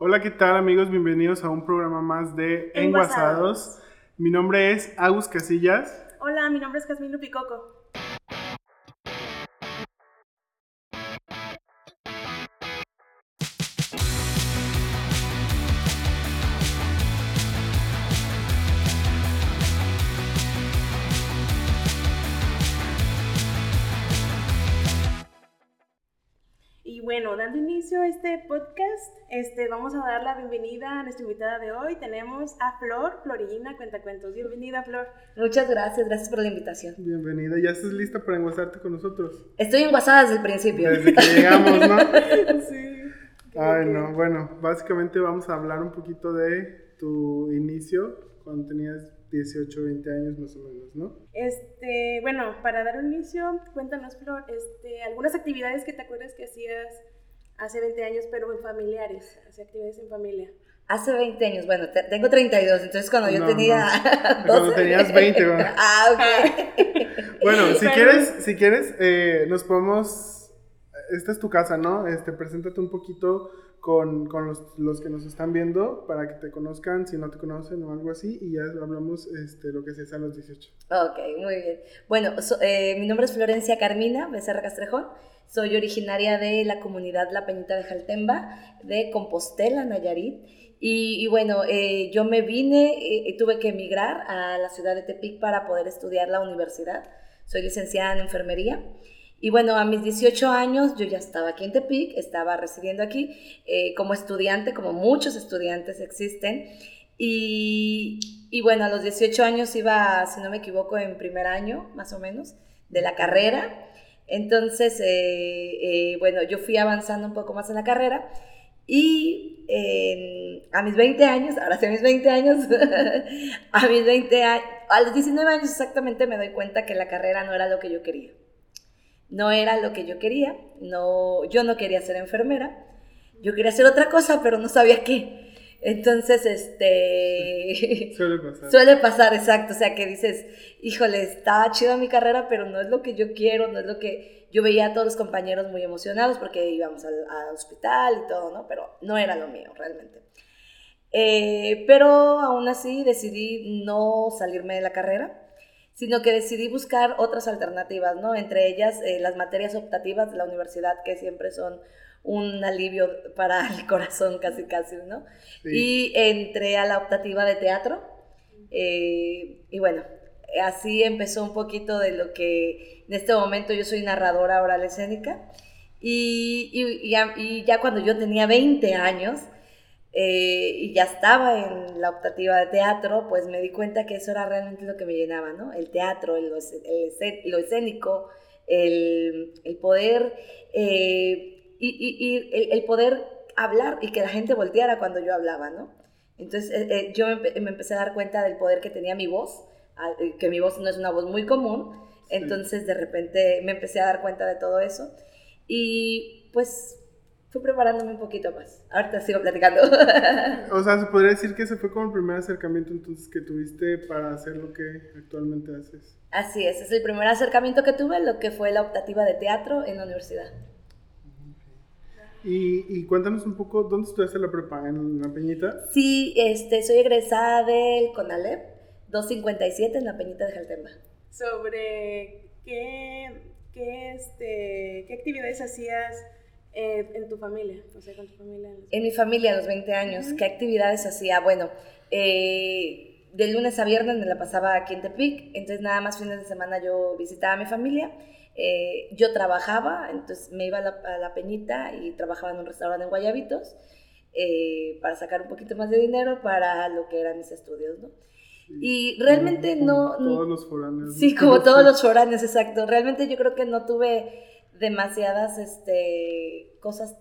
Hola, ¿qué tal amigos? Bienvenidos a un programa más de Enguasados. Mi nombre es Agus Casillas. Hola, mi nombre es Jasmine Lupicoco. Bueno, dando inicio a este podcast, este, vamos a dar la bienvenida a nuestra invitada de hoy. Tenemos a Flor, Florina Cuentacuentos. Bienvenida, Flor. Muchas gracias, gracias por la invitación. Bienvenida, ¿ya estás lista para enguasarte con nosotros? Estoy enguasada desde el principio. Desde que llegamos, ¿no? sí. Ay, no, bueno, básicamente vamos a hablar un poquito de tu inicio cuando tenías 18, 20 años más o menos, ¿no? Este, bueno, para dar un inicio, cuéntanos, Flor, este, algunas actividades que te acuerdas que hacías hace 20 años, pero en familiares, hacía actividades en familia. Hace 20 años, bueno, te- tengo 32, entonces cuando yo No, tenía... no. Cuando tenías 20, ¿verdad? ah, ok. Bueno, si quieres, si quieres, eh, nos podemos. Esta es tu casa, ¿no? Este, preséntate un poquito con, con los, los que nos están viendo para que te conozcan, si no te conocen o algo así, y ya hablamos este, lo que se hace a los 18. Ok, muy bien. Bueno, so- eh, mi nombre es Florencia Carmina Becerra Castrejón. Soy originaria de la comunidad La Peñita de Jaltemba, de Compostela, Nayarit. Y, y bueno, eh, yo me vine, eh, tuve que emigrar a la ciudad de Tepic para poder estudiar la universidad. Soy licenciada en enfermería. Y bueno, a mis 18 años yo ya estaba aquí en Tepic, estaba residiendo aquí eh, como estudiante, como muchos estudiantes existen. Y, y bueno, a los 18 años iba, si no me equivoco, en primer año, más o menos, de la carrera. Entonces, eh, eh, bueno, yo fui avanzando un poco más en la carrera y a mis 20 años, ahora sí a mis 20 años, a mis 20 años, a los 19 años exactamente me doy cuenta que la carrera no era lo que yo quería. No era lo que yo quería, no, yo no quería ser enfermera, yo quería hacer otra cosa, pero no sabía qué. Entonces, este... Suele pasar. Suele pasar, exacto. O sea, que dices, híjole, estaba chida mi carrera, pero no es lo que yo quiero, no es lo que yo veía a todos los compañeros muy emocionados porque íbamos al, al hospital y todo, ¿no? Pero no era lo mío, realmente. Eh, pero aún así decidí no salirme de la carrera, sino que decidí buscar otras alternativas, ¿no? Entre ellas eh, las materias optativas de la universidad, que siempre son un alivio para el corazón, casi, casi, ¿no? Sí. Y entré a la optativa de teatro. eh, y bueno, así empezó un poquito de lo que en este momento yo soy narradora oral escénica. Y, y- y ya, y ya cuando yo tenía 20 años eh, y ya estaba en la optativa de teatro, pues me di cuenta que eso era realmente lo que me llenaba, ¿no? El teatro, el, el lo escénico, el, el poder, eh, y, y- y el, el poder hablar y que la gente volteara cuando yo hablaba, ¿no? Entonces eh, eh, yo me, empe- me empecé a dar cuenta del poder que tenía mi voz, eh, que mi voz no es una voz muy común, entonces de repente me empecé a dar cuenta de todo eso y pues fui preparándome un poquito más. Ahorita sigo platicando. O sea, se podría decir que ese fue como el primer acercamiento entonces que tuviste para hacer lo que actualmente haces. Así es, es el primer acercamiento que tuve, lo que fue la optativa de teatro en la universidad. Y, y cuéntanos un poco, ¿dónde estudiaste la prepa? ¿En La Peñita? Sí, este, soy egresada del CONALEP 257 en la Peñita de Jaltemba. Sobre qué, qué, este, qué actividades hacías eh, en tu familia, o sea, con tu familia. En mi familia a los 20 años. ¿qué actividades hacía? Bueno, eh, de lunes a viernes me la pasaba aquí en Tepic, entonces nada más fines de semana yo visitaba a mi familia. Eh, yo trabajaba, entonces me iba a la, a la Peñita y trabajaba en un restaurante en Guayabitos eh, para sacar un poquito más de dinero para lo que eran mis estudios, ¿no? Y realmente Como no... Todos los foráneos. Sí, como todos los foráneos, exacto. Realmente yo creo que no tuve demasiadas este, cosas,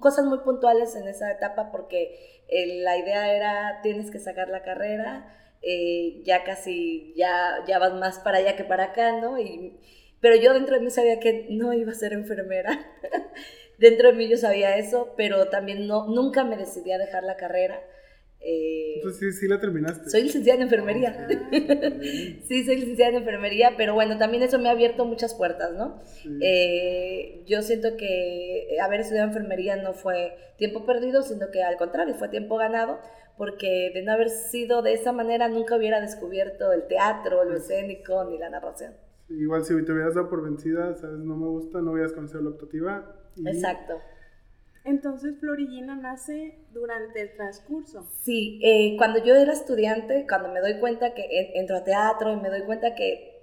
cosas muy puntuales en esa etapa porque eh, la idea era tienes que sacar la carrera, eh, ya casi, ya, ya vas más para allá que para acá, ¿no? Y, pero yo dentro de mí sabía que no iba a ser enfermera. dentro de mí yo sabía eso, pero también no, nunca me decidí a dejar la carrera. Eh, Entonces sí, sí la terminaste. soy licenciada en enfermería. Ah. Sí, soy licenciada en enfermería, pero bueno, también eso me ha abierto muchas puertas, ¿no? Sí. Eh, yo siento que haber estudiado enfermería no fue tiempo perdido, sino que al contrario, fue tiempo ganado, porque de no haber sido de esa manera nunca hubiera descubierto el teatro, lo escénico, ni la narración. Igual si te hubieras dado por vencida, sabes, no me gusta, no hubieras conocido la optativa. y- Exacto. Entonces Florillina nace durante el transcurso. Sí, eh, cuando yo era estudiante, cuando me doy cuenta que en- entro a teatro y me doy cuenta que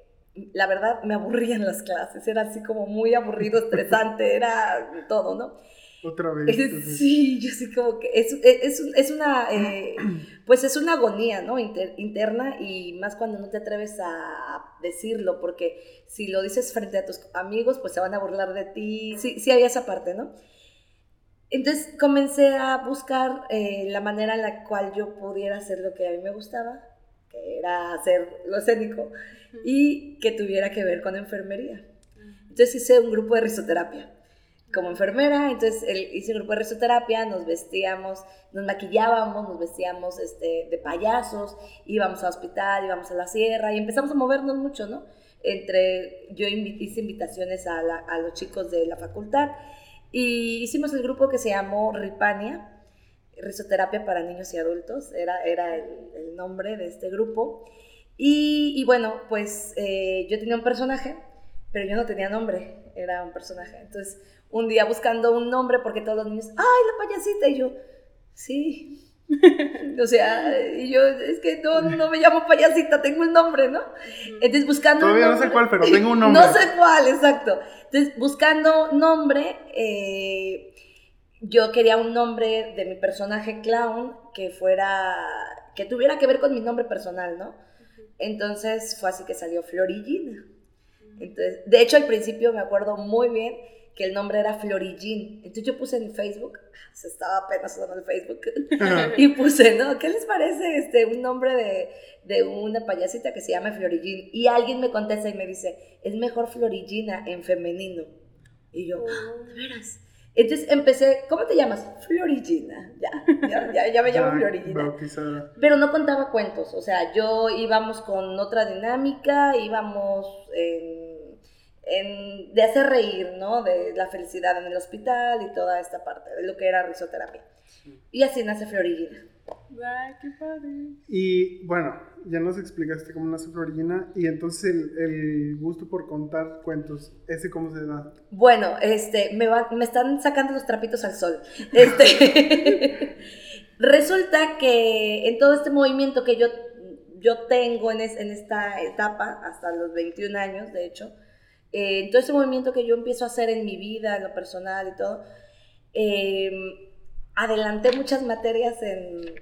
la verdad me aburrían las clases, era así como muy aburrido, estresante, era todo, ¿no? Otra vez. entonces, Sí, yo sí como que es, es, es una, eh, pues es una agonía, ¿no? Inter- interna y más cuando no te atreves a decirlo, porque si lo dices frente a tus amigos, pues se van a burlar de ti. Sí, sí había esa parte, ¿no? Entonces comencé a buscar eh, la manera en la cual yo pudiera hacer lo que a mí me gustaba, que era hacer lo escénico, y que tuviera que ver con enfermería. Entonces hice un grupo de risoterapia como enfermera, entonces el- hice un grupo de risoterapia, nos vestíamos, nos maquillábamos, nos vestíamos este, de payasos, íbamos al hospital, íbamos a la sierra y empezamos a movernos mucho, ¿no? Entre, yo invi- hice invitaciones a, la- a los chicos de la facultad y hicimos el grupo que se llamó Ripania, Risoterapia para Niños y Adultos, era, era el, nombre de este grupo. Y, y bueno, pues eh, yo tenía un personaje, pero yo no tenía nombre, era un personaje. Entonces, un día buscando un nombre, porque todos los niños, ¡ay, la payasita! Y yo, sí. o sea, y yo, es que no, no me llamo payasita, tengo un nombre, ¿no? Entonces, buscando un Todavía no sé cuál, pero tengo un nombre. no sé cuál, exacto. Entonces, buscando nombre, eh, yo quería un nombre de mi personaje clown que fuera, que tuviera que ver con mi nombre personal, ¿no? Entonces fue así que salió Florillina. Entonces, de hecho, al principio me acuerdo muy bien que el nombre era Florillín. Entonces yo puse en Facebook, se estaba apenas usando el Facebook, y puse, ¿no? ¿Qué les parece este, un nombre de, de una payasita que se llama Florillín? Y alguien me contesta y me dice, es mejor Florillina en femenino. Y yo, "Ah, ¿de veras? Entonces empecé, ¿cómo te llamas? Florillina. Ya, ya, ya, ya me llamo Florillina. bautizada. Pero no contaba cuentos, o sea, yo íbamos con otra dinámica, íbamos en, en- de hacer reír, ¿no? De la felicidad en el hospital y toda esta parte, de lo que era risoterapia. Y así nace Florillina. Ay, qué padre. Y bueno, ya nos explicaste cómo nace Florillina y entonces el, el gusto por contar cuentos, ¿ese cómo se da? Bueno, este, me, van- me están sacando los trapitos al sol. Este, resulta que en todo este movimiento que yo, yo tengo en, es- en esta etapa, hasta los 21 años, de hecho, eh, en todo ese movimiento que yo empiezo a hacer en mi vida, en lo personal y todo, eh, adelanté muchas materias en,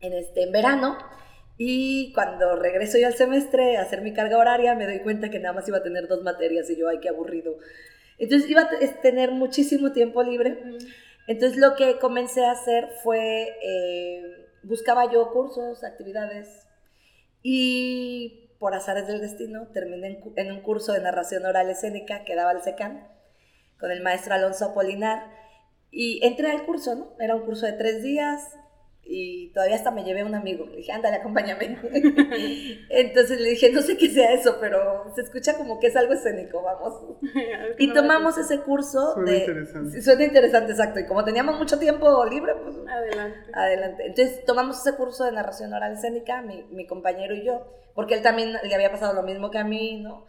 en, este, en verano y cuando regreso yo al semestre a hacer mi carga horaria me doy cuenta que nada más iba a tener dos materias y yo, ay, qué aburrido. Entonces iba a tener muchísimo tiempo libre. Entonces lo que comencé a hacer fue, eh, buscaba yo cursos, actividades y por azares del destino terminé en, un curso de narración oral escénica que daba el SECAN con el maestro Alonso Apolinar y entré al curso, ¿no? Era un curso de tres días y todavía hasta me llevé a un amigo. Le dije, ándale, acompáñame. Entonces le dije, no sé qué sea eso, pero se escucha como que es algo escénico, vamos. Y tomamos ese curso Suena de... interesante. Suena interesante, exacto. Y como teníamos mucho tiempo libre, pues Adelante. adelante. Entonces tomamos ese curso de narración oral escénica, mi, mi compañero y yo, porque él también le había pasado lo mismo que a mí, ¿no?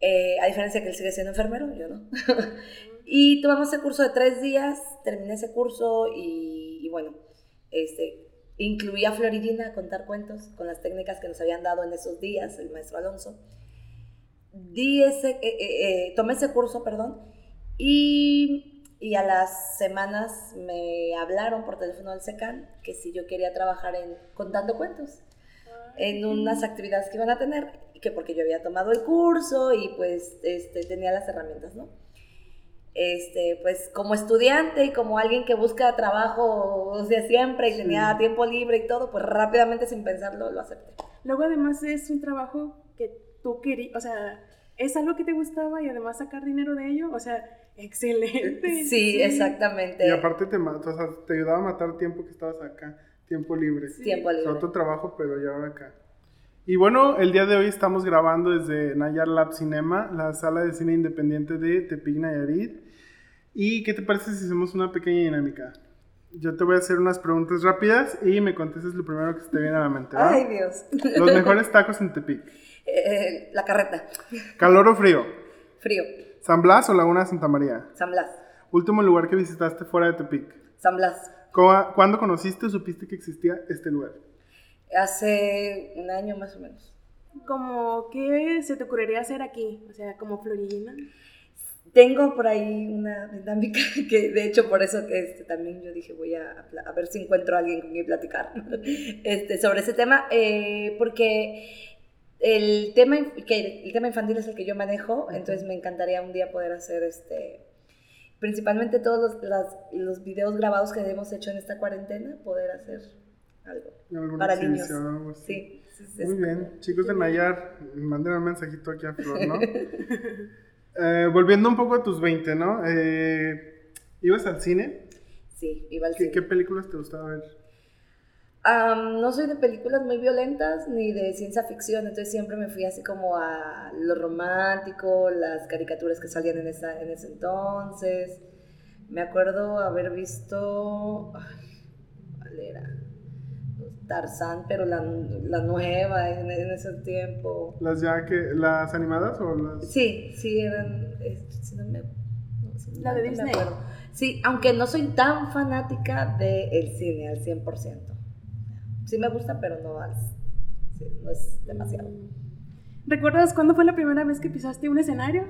Eh, a diferencia que él sigue siendo enfermero, yo no. y tomamos ese curso de tres días, terminé ese curso y, y bueno, este, incluía a Florillina a contar cuentos con las técnicas que nos habían dado en esos días, el maestro Alonso. Di ese, eh, eh, eh, tomé ese curso, perdón, y, y a las semanas me hablaron por teléfono del SECAN que si yo quería trabajar en contando cuentos en unas actividades que iban a tener, que porque yo había tomado el curso y pues este, tenía las herramientas, ¿no? Este, pues como estudiante y como alguien que busca trabajo o sea, siempre y Sí. tenía tiempo libre y todo, pues rápidamente sin pensarlo lo acepté. Luego además es un trabajo que tú querías, o sea, es algo que te gustaba y además sacar dinero de ello, o sea, excelente. Sí, exactamente. Y aparte te, o sea, te ayudaba a matar tiempo que estabas acá. Tiempo libre. Tiempo libre. otro trabajo, pero ya ahora acá. Y bueno, el día de hoy estamos grabando desde Nayar Lab Cinema, la sala de cine independiente de Tepic Nayarit. ¿Y qué te parece si hacemos una pequeña dinámica? Yo te voy a hacer unas preguntas rápidas y me contestas lo primero que se te viene a la mente. ¿va? Ay, Dios. Los mejores tacos en Tepic. Eh, la carreta. ¿Calor o frío? Frío. ¿San Blas o Laguna Santa María? San Blas. Último lugar que visitaste fuera de Tepic. San Blas. ¿Cómo- ¿Cuándo conociste o supiste que existía este lugar? Hace un año más o menos. Como, ¿qué se te ocurriría hacer aquí? O sea, como Florillina. Tengo por ahí una dinámica que de hecho por eso que este, también yo dije voy a, a ver si encuentro a alguien con quien platicar este, sobre ese tema, eh, porque el tema, que el tema infantil es el que yo manejo, entonces me encantaría un día poder hacer este, principalmente todos los, las- los videos grabados que hemos hecho en esta cuarentena, poder hacer algo ¿Alguna para niños. algo así? Sí, Muy bien, chicos de Nayar, manden un mensajito aquí a Flor, ¿no? Eh, volviendo un poco a tus 20, ¿no? Eh, ¿Ibas al cine? Sí, iba al ¿Qué, cine. qué películas te gustaba ver? No soy de películas muy violentas ni de ciencia ficción, entonces siempre me fui así como a lo romántico, las caricaturas que salían en, esa, en ese entonces. Me acuerdo haber visto. Ay, ¿Cuál era? Tarzán, pero la, la nueva en, en ese tiempo. ¿Las ya que, las animadas o las...? Sí, sí, eran. eh, si no me- no, si La de no Disney. Sí, aunque no soy tan fanática del cine al 100%. Sí me gusta, pero no, al, sí, no es demasiado. ¿Recuerdas cuándo fue la primera vez que pisaste un escenario?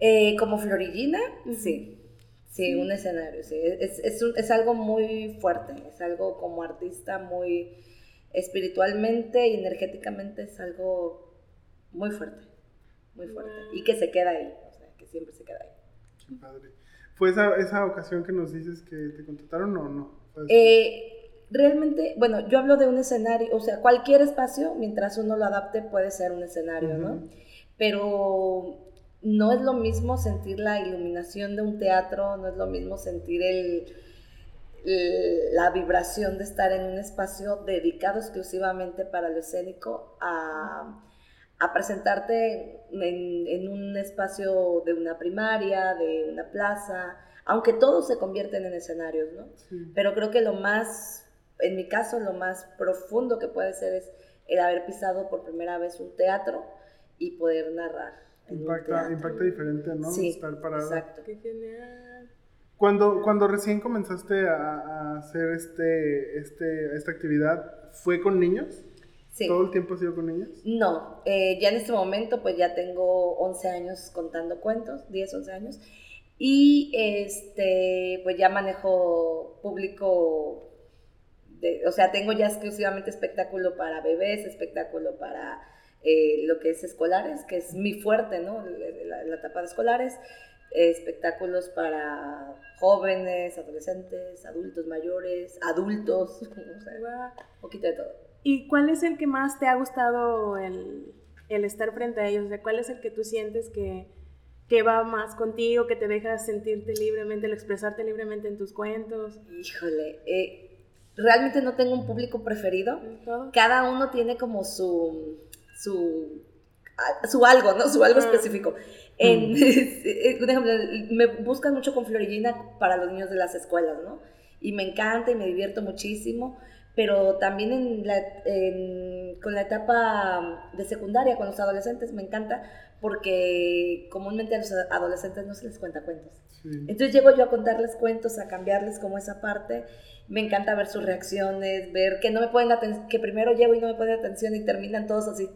Eh, como Florillina, sí. Sí, un escenario, sí. Es, es, un- es algo muy fuerte, es algo como artista muy espiritualmente y energéticamente es algo muy fuerte, muy fuerte. Y que se queda ahí, o sea, que siempre se queda ahí. Qué padre. ¿Fue esa, esa ocasión que nos dices que te contrataron o no? Eh, realmente, bueno, yo hablo de un escenario, o sea, cualquier espacio, mientras uno lo adapte, puede ser un escenario, ¿no? Ujú. Pero no es lo mismo sentir la iluminación de un teatro, no es lo mismo sentir el, el- la vibración de estar en un espacio dedicado exclusivamente para lo escénico a, a presentarte en, en un espacio de una primaria, de una plaza, aunque todos se convierten en escenarios, ¿no? Sí. Pero creo que lo más, en mi caso, lo más profundo que puede ser es el haber pisado por primera vez un teatro y poder narrar. Impacta, impacta diferente, ¿no? Sí, Estar parado. exacto. Qué genial. Cuando, cuando recién comenzaste a, a hacer este, este, esta actividad, ¿fue con niños? Sí. ¿Todo el tiempo ha sido con niños? No, eh, ya en este momento pues ya tengo 11 años contando cuentos, 10, 11 años, y este pues ya manejo público, de- o sea, tengo ya exclusivamente espectáculo para bebés, espectáculo para eh, lo que es escolares, que es mi fuerte, ¿no? La, la- etapa de escolares, eh, espectáculos para jóvenes, adolescentes, adultos mayores, adultos, o sea, poquito de todo. ¿Y cuál es el que más te ha gustado el, el estar frente a ellos? O sea, ¿cuál es el que tú sientes que, que va más contigo, que te deja sentirte libremente, el expresarte libremente en tus cuentos? Híjole, eh, realmente no tengo un público preferido. Cada uno tiene como su, su, su algo, ¿no? Su algo Ah. específico. En, eh, un ejemplo, me buscan mucho con Florillina para los niños de las escuelas, ¿no? Y me encanta y me divierto muchísimo, pero también en la, en- con la etapa de secundaria, con los adolescentes, me encanta porque comúnmente a los adolescentes no se les cuenta cuentos. Sí. Entonces llego yo a contarles cuentos, a cambiarles como esa parte. Me encanta ver sus reacciones, ver que no me ponen atención, que primero llego y no me ponen atención y terminan todos así,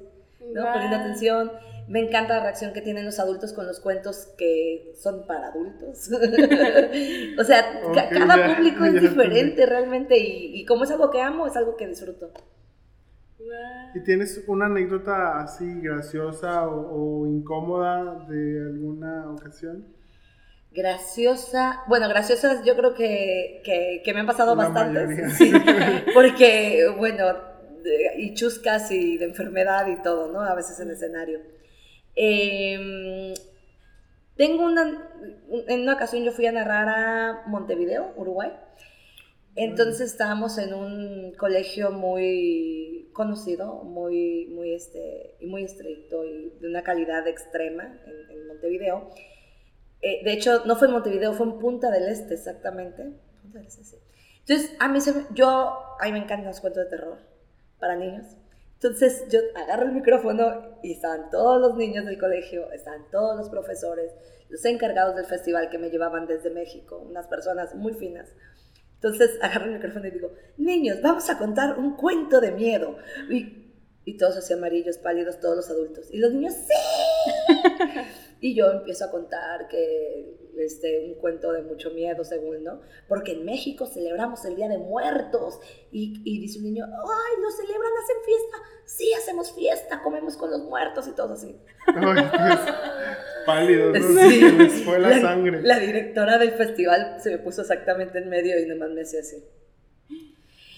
¿no? Poniendo atención. Me encanta la reacción que tienen los adultos con los cuentos que son para adultos. o sea, ca- Ok, cada ya, público ya es diferente realmente y, y como es algo que amo, es algo que disfruto. ¿Y tienes una anécdota así graciosa o, o incómoda de alguna ocasión? Graciosa, bueno, graciosas yo creo que, que, que me han pasado La bastantes, sí, porque, bueno, de- y chuscas y de enfermedad y todo, ¿no? A veces en escenario. Eh, tengo una, en una ocasión yo fui a narrar a Montevideo, Uruguay, Entonces estábamos en un colegio muy conocido, muy, muy, este, y muy estricto y de una calidad extrema en, en Montevideo. Eh, de hecho, no fue en Montevideo, fue en Punta del Este exactamente. Punta del Este, sí. Entonces, a mí se yo, a mí me encantan los cuentos de terror para niños. Entonces, yo agarro el micrófono y estaban todos los niños del colegio, estaban todos los profesores, los encargados del festival que me llevaban desde México, unas personas muy finas. Entonces, agarro el micrófono y digo, niños, vamos a contar un cuento de miedo. Y, y todos así amarillos, pálidos, todos los adultos. Y los niños, ¡sí! Y yo empiezo a contar que este, un cuento de mucho miedo, según, ¿no? Porque en México celebramos el Día de Muertos. Y, y dice un niño, ¡ay, lo celebran, hacen fiesta! Sí, hacemos fiesta, comemos con los muertos y todo así. Ay, pues, pálidos, ¿no? Sí. Se les fue la, sangre. La directora del festival se me puso exactamente en medio y nomás me hacía así.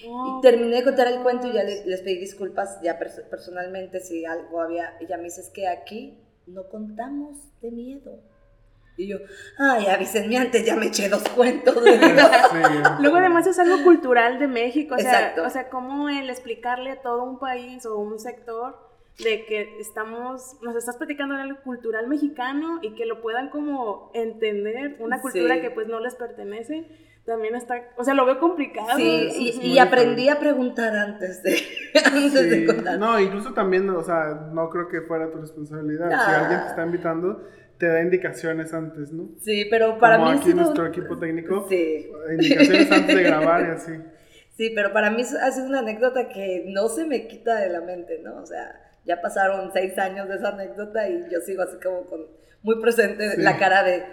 Oh, Y terminé de contar el cuento y ya le- les, pedí disculpas ya pers- personalmente si algo había. Ella me dice, es que aquí no contamos de miedo. Y yo, ay, avísenme antes, ya me eché dos cuentos. Luego además es algo cultural de México, o sea, Exacto. o sea, como el explicarle a todo un país o un sector de que estamos, nos estás platicando de algo cultural mexicano y que lo puedan como entender, una cultura Sí. que pues no les pertenece, también está, o sea, lo veo complicado. Sí, y, y aprendí a preguntar antes de, antes Sí. de contar. No, incluso también, o sea, no creo que fuera tu responsabilidad. Si Ah. alguien te está invitando, te da indicaciones antes, ¿no? Sí, pero para Como mí aquí sido- nuestro equipo técnico, Sí. indicaciones antes de grabar y así. Sí, pero para mí ha sido una anécdota que no se me quita de la mente, ¿no? O sea, ya pasaron seis años de esa anécdota y yo sigo así como con muy presente Sí. la cara de...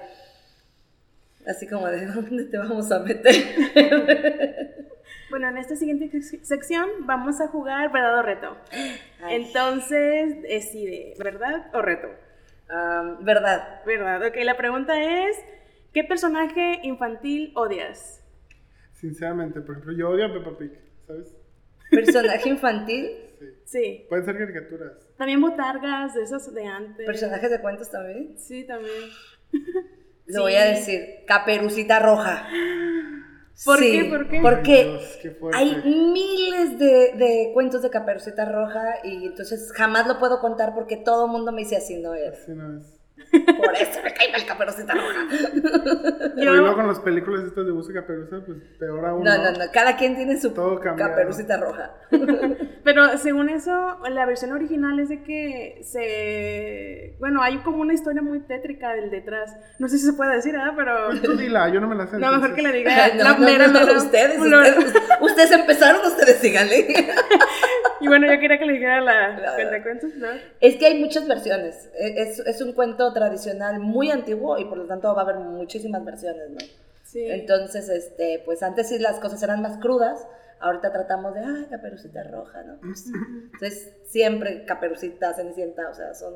Así como de, ¿dónde te vamos a meter? Bueno, en esta siguiente sec- sección vamos a jugar verdad o reto. Ay. Entonces, decide, ¿verdad o reto? Verdad. ¿Verdad? Ok, la pregunta es, ¿qué personaje infantil odias? Sinceramente, por ejemplo, yo odio a Peppa Pig, ¿sabes? Personaje infantil, Sí. Sí. Pueden ser caricaturas. También botargas de esas de antes. personajes de cuentos también. Sí, también. Lo Sí. voy a decir, Caperucita Roja. ¿Por Sí, qué? ¿Por qué? Porque Dios, qué hay miles de, de cuentos de Caperucita Roja y entonces jamás lo puedo contar porque todo el mundo me dice así no es. Así no es. Por eso me cae mal Caperucita Roja. Y luego con las películas estas de música perusa, pues peor aún. No, no, no. Cada quien tiene su. Caperucita Roja. Pero según eso, la versión original es de que se... Bueno, hay como una historia muy tétrica del detrás. No sé si se puede decir, ¿verdad? Pero... Tú dila, yo no me la sé. No, mejor entonces. que le diga Ay, no, la no, mera, no, mera ustedes, ustedes, ustedes empezaron, ustedes síganle. Y bueno, yo quería que le dijera la La- cuentacuentos, ¿no? Es que hay muchas versiones. E- Es, es un cuento tradicional muy antiguo y por lo tanto va a haber muchísimas versiones, ¿no? Sí. Entonces, este, pues antes sí las cosas eran más crudas, ahorita tratamos de, ay, caperucita roja, ¿no? Pues, entonces, siempre caperucita, cenicienta, o sea, son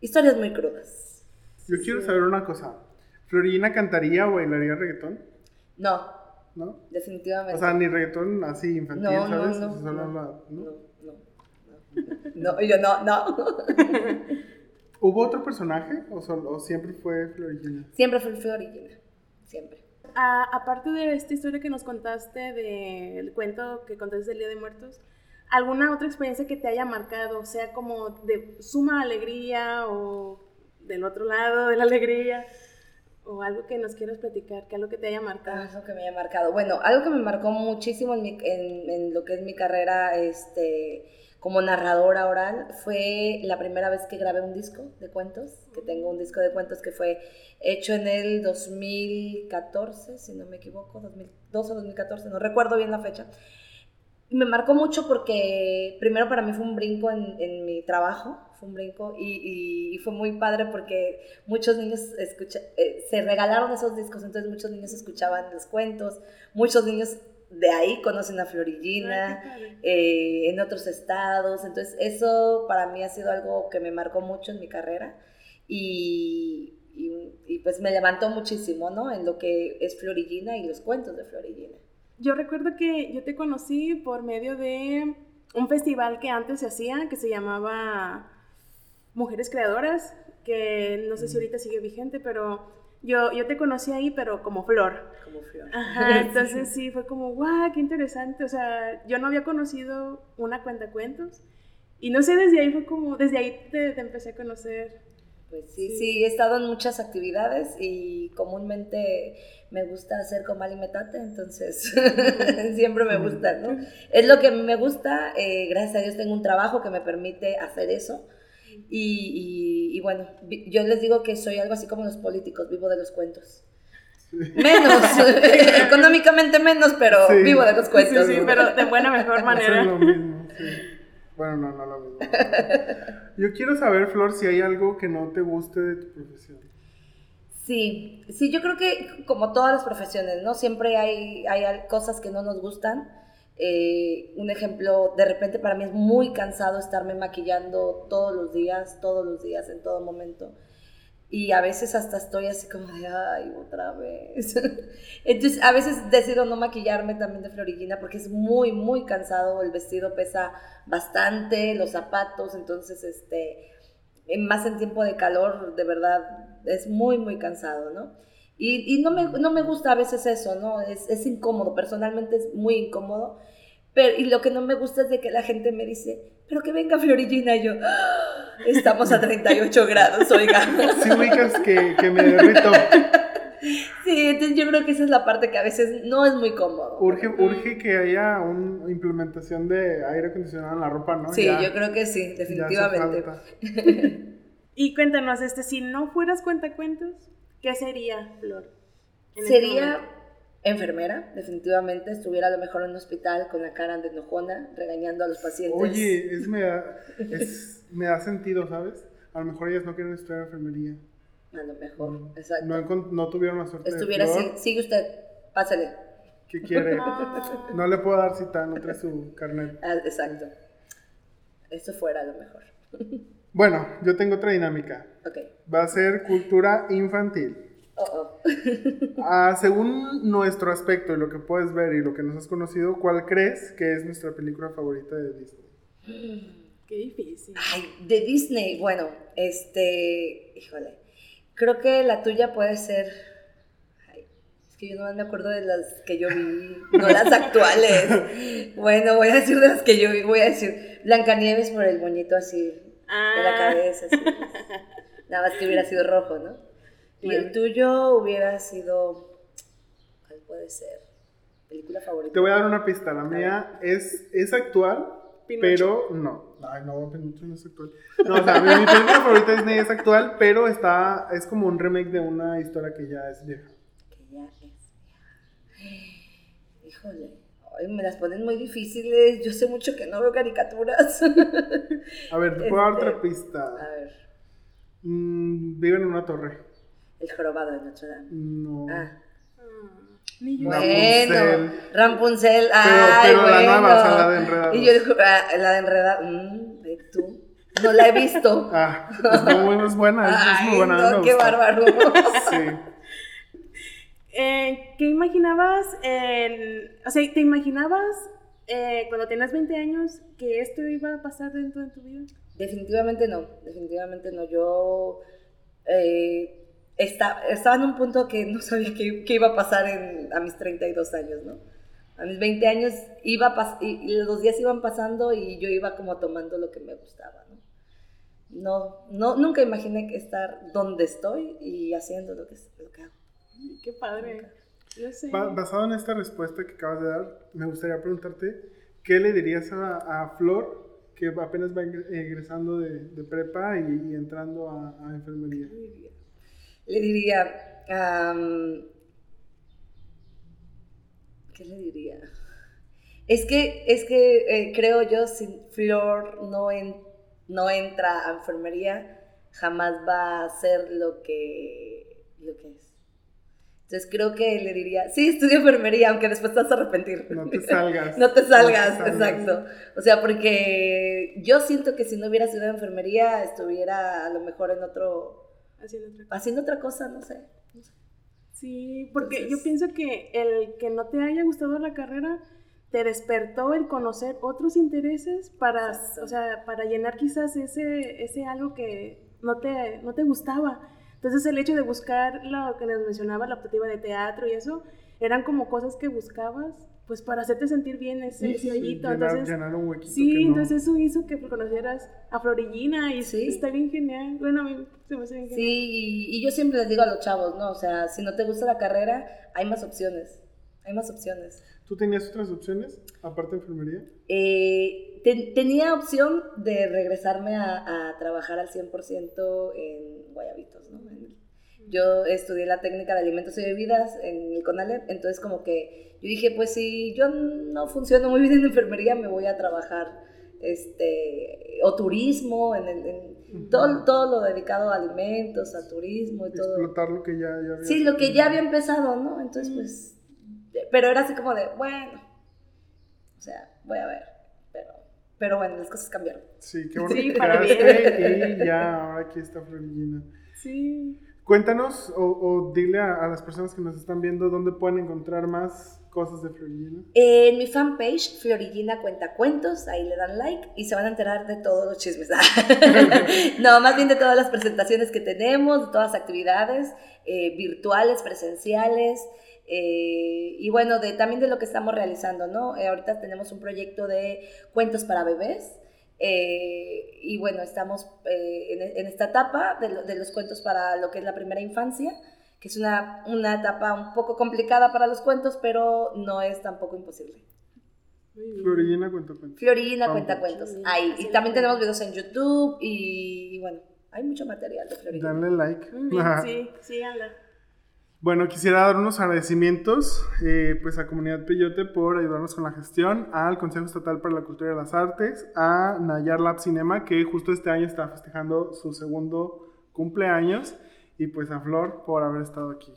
historias muy crudas. Yo quiero saber una cosa. ¿Florina cantaría o bailaría reggaetón? No, ¿No? definitivamente. O sea, ni reggaetón así infantil, no, no, ¿sabes? no, O sea, solo no, la- no, ¿no? no, no, no, y yo no, no. ¿Hubo otro personaje o, solo- o siempre fue Florina? Siempre fue Florina, siempre. A- aparte de esta historia que nos contaste del cuento que contaste del Día de Muertos, ¿alguna otra experiencia que te haya marcado? Sea como de suma alegría o del otro lado de la alegría o algo que nos quieras platicar, que algo que te haya Ah, marcado. Algo que me haya marcado. Bueno, algo que me marcó muchísimo en, mi- en- en lo que es mi carrera este, como narradora oral fue la primera vez que grabé un disco de cuentos, que tengo un disco de cuentos que fue hecho en el 2014, si no me equivoco, 2012 o 2014, no recuerdo bien la fecha. Me marcó mucho porque primero para mí fue un brinco en, en mi trabajo, fue un brinco y, y- y fue muy padre porque muchos niños escucha, eh, se regalaron esos discos, entonces muchos niños escuchaban los cuentos, muchos niños de ahí conocen a Florillina, Ay, padre. eh, en otros estados, entonces eso para mí ha sido algo que me marcó mucho en mi carrera y, y- y, pues me levantó muchísimo, ¿no? En lo que es Florillina y los cuentos de Florillina. Yo recuerdo que yo te conocí por medio de un festival que antes se hacía, que se llamaba Mujeres Creadoras, que no sé si ahorita sigue vigente, pero yo, yo te conocí ahí, pero como flor. Como flor. Ajá, entonces sí, fue como, guau, qué interesante. O sea, yo no había conocido una cuenta cuentos. Y no sé, desde ahí fue como, desde ahí te, te empecé a conocer. Pues sí, sí, he estado en muchas actividades y comúnmente me gusta hacer comal y metate, entonces siempre me gusta, ¿no? Es lo que me gusta, eh, gracias a Dios tengo un trabajo que me permite hacer eso. Y, y, y, bueno, yo les digo que soy algo así como los políticos, vivo de los cuentos. Menos, económicamente menos, pero Sí. vivo de los cuentos. Sí, sí, pero de buena, mejor Eso manera. es lo mismo, sí. Bueno, no, no lo mismo. Yo quiero saber, Flor, si hay algo que no te guste de tu profesión. Sí, sí, yo creo que como todas las profesiones, ¿no? Siempre hay, hay cosas que no nos gustan. Eh, un ejemplo, de repente para mí es muy cansado estarme maquillando todos los días, todos los días, en todo momento. Y a veces hasta estoy así como de, ay, otra vez. Entonces, a veces decido no maquillarme también de floriguina porque es muy, muy cansado. El vestido pesa bastante, los zapatos, entonces, este, más en tiempo de calor, de verdad, es muy, muy cansado, ¿no? Y, y no, me, no me gusta a veces eso, ¿no? Es, es incómodo, personalmente es muy incómodo. Pero, y lo que no me gusta es de que la gente me dice, pero que venga Florillina, y yo, "Ah, estamos a 38 grados, oiga. Si ubicas que, que me derrito, Sí, entonces yo creo que esa es la parte que a veces no es muy cómodo. urge, urge que haya una implementación de aire acondicionado en la ropa, ¿no? Sí, Ya- yo creo que sí, definitivamente. Y cuéntanos, este, si no fueras cuentacuentos, ¿qué sería, Flor? en este Sería enfermera, definitivamente. Estuviera a lo mejor en un hospital con la cara de enojona, regañando a los pacientes. Oye, es, me, da, es, me da sentido, ¿sabes? A lo mejor ellas no quieren estudiar enfermería. A lo mejor, exacto. No, encon- no tuvieron la suerte Estuviera de sigue usted, pásale. ¿Qué quiere? Ah. No le puedo dar cita, no trae su carnet. Ah, exacto. Esto fuera a lo mejor. Bueno, yo tengo otra dinámica. Ok. Va a ser cultura infantil. Oh, oh. Ah, según nuestro aspecto y lo que puedes ver y lo que nos has conocido, ¿cuál crees que es nuestra película favorita de Disney? Qué difícil. Ay, de Disney, bueno, este, híjole, creo que la tuya puede ser, ay, es que yo no me acuerdo de las que yo vi, no las actuales. Bueno, voy a decir de las que yo vi, voy a decir Blancanieves por el moñito así de la Ah. cabeza, así. nada más que hubiera sido rojo, ¿no? Y el tuyo hubiera sido, ¿cuál puede ser? Película favorita. Te voy a dar una pista. La mía es, es actual, Pinocho. pero no. Ay, no, Pinocho no es actual. No, o sea, mi, mi película favorita Disney es actual, pero está, es como un remake de una historia que ya es vieja. que ya es. Híjole, ay, me las ponen muy difíciles. Yo sé mucho que no veo caricaturas. A ver, te puedo dar Este, otra A pista. ver, Mm, viven en una torre. el jorobado de Notre Dame. No. Ah, Ah, ni yo. No. bueno. Rapunzel. Pero- Ay, pero la bueno. nueva, o sea, la de. Y yo digo, ah, la de Enredados. Mm, tú. No la he visto. Ah, es muy, es buena, es, Ay, muy buena. a no, qué bárbaro. Sí. Eh, ¿Qué imaginabas? o sea, ¿te imaginabas eh, cuando tenías 20 años que esto iba a pasar dentro de tu vida? Definitivamente no, definitivamente no. Yo eh, esta- estaba en un punto que no sabía qué, iba a pasar a mis 32 años, ¿no? A mis 20 años iba y, los días iban pasando y yo iba como tomando lo que me gustaba, ¿no? No, no nunca imaginé estar donde estoy y haciendo lo que, lo que hago. Qué padre. Yo sé. Ba- basado en esta respuesta que acabas de dar, me gustaría preguntarte, ¿qué le dirías a, a Flor que apenas va egresando de, de prepa y, y entrando a, a enfermería? Le diría, am, ¿qué le diría? Es que, es que eh, creo yo, si Flor no, en- no entra a enfermería, jamás va a ser lo que, lo que es. Entonces creo que le diría, sí, estudio enfermería, aunque después te vas a arrepentir. No te salgas. No te salgas, No te salgas. exacto. O sea, porque yo siento que si no hubiera estudiado enfermería, estuviera a lo mejor en otro, Haciendo otra cosa. haciendo otra cosa, no sé. Sí, porque Entonces- yo pienso que el que no te haya gustado la carrera te despertó el conocer otros intereses para, Exacto. o sea, para llenar quizás ese, ese algo que no te, no te gustaba. Entonces el hecho de buscar lo que nos mencionaba, la optativa de teatro y eso, eran como cosas que buscabas pues para hacerte sentir bien ese, ese hoyito. llenar, entonces, llenar un huequito sí, que no- entonces eso hizo que conocieras a Florillina y Sí. está bien genial. Bueno, a mí se me hace bien genial. Sí, y, y yo siempre les digo a los chavos, ¿no? O sea, si no te gusta la carrera, hay más opciones. Hay más opciones. ¿Tú tenías otras opciones aparte de enfermería? Eh, ten- tenía opción de regresarme a, a trabajar al 100% en Guayabitos, ¿no? En- yo estudié la técnica de alimentos y bebidas en el CONALEP, entonces como que yo dije, pues si yo no funciono muy bien en enfermería, me voy a trabajar, este, o turismo, en, el- en todo, todo lo dedicado a alimentos, a turismo y todo. Explotar lo que ya, ya había Sí, lo que ya había empezado, ¿no? Entonces, pues, pero era así como de, bueno, o sea, voy a ver, pero, pero bueno, las cosas cambiaron. Sí, qué bueno Sí, que y ya, ahora aquí está Florillina. Sí. Cuéntanos o, o dile a, a las personas que nos están viendo dónde pueden encontrar más cosas de Florillina. En mi fanpage, Florillina Cuenta Cuentos, ahí le dan like y se van a enterar de todos los chismes. no, más bien de todas las presentaciones que tenemos, de todas las actividades eh, virtuales, presenciales. Eh, y bueno, de, también de lo que estamos realizando, ¿no? Eh, ahorita tenemos un proyecto de cuentos para bebés. eh, y bueno, estamos eh, en, en esta etapa de, lo- de los cuentos para lo que es la primera infancia, que es una, una etapa un poco complicada para los cuentos, pero no es tampoco imposible. Florillina cuenta cuenta. Florina cuenta cuentos. Sí, Ahí. Y también tenemos videos en YouTube y, y bueno, hay mucho material de Florina. Danle like. Bien, sí, síganla. Bueno, quisiera dar unos agradecimientos eh, pues a Comunidad Peyote por ayudarnos con la gestión, al Consejo Estatal para la Cultura y las Artes, a Nayar Lab Cinema, que justo este año está festejando su segundo cumpleaños, y pues a Flor por haber estado aquí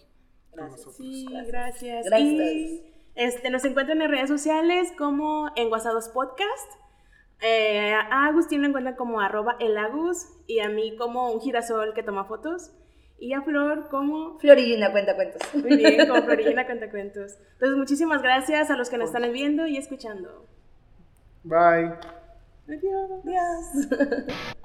con Gracias. nosotros. Sí, Gracias. gracias. Y este, nos encuentran en redes sociales como en Guasados Podcast. Eh, a Agustín lo encuentran como arroba el Agus y a mí como un girasol que toma fotos. Y a Flor como... Florina cuenta cuentos. Muy bien, como Florina Cuentacuentos. Entonces, muchísimas gracias a los que nos están viendo y escuchando. Bye. Adiós. Adiós.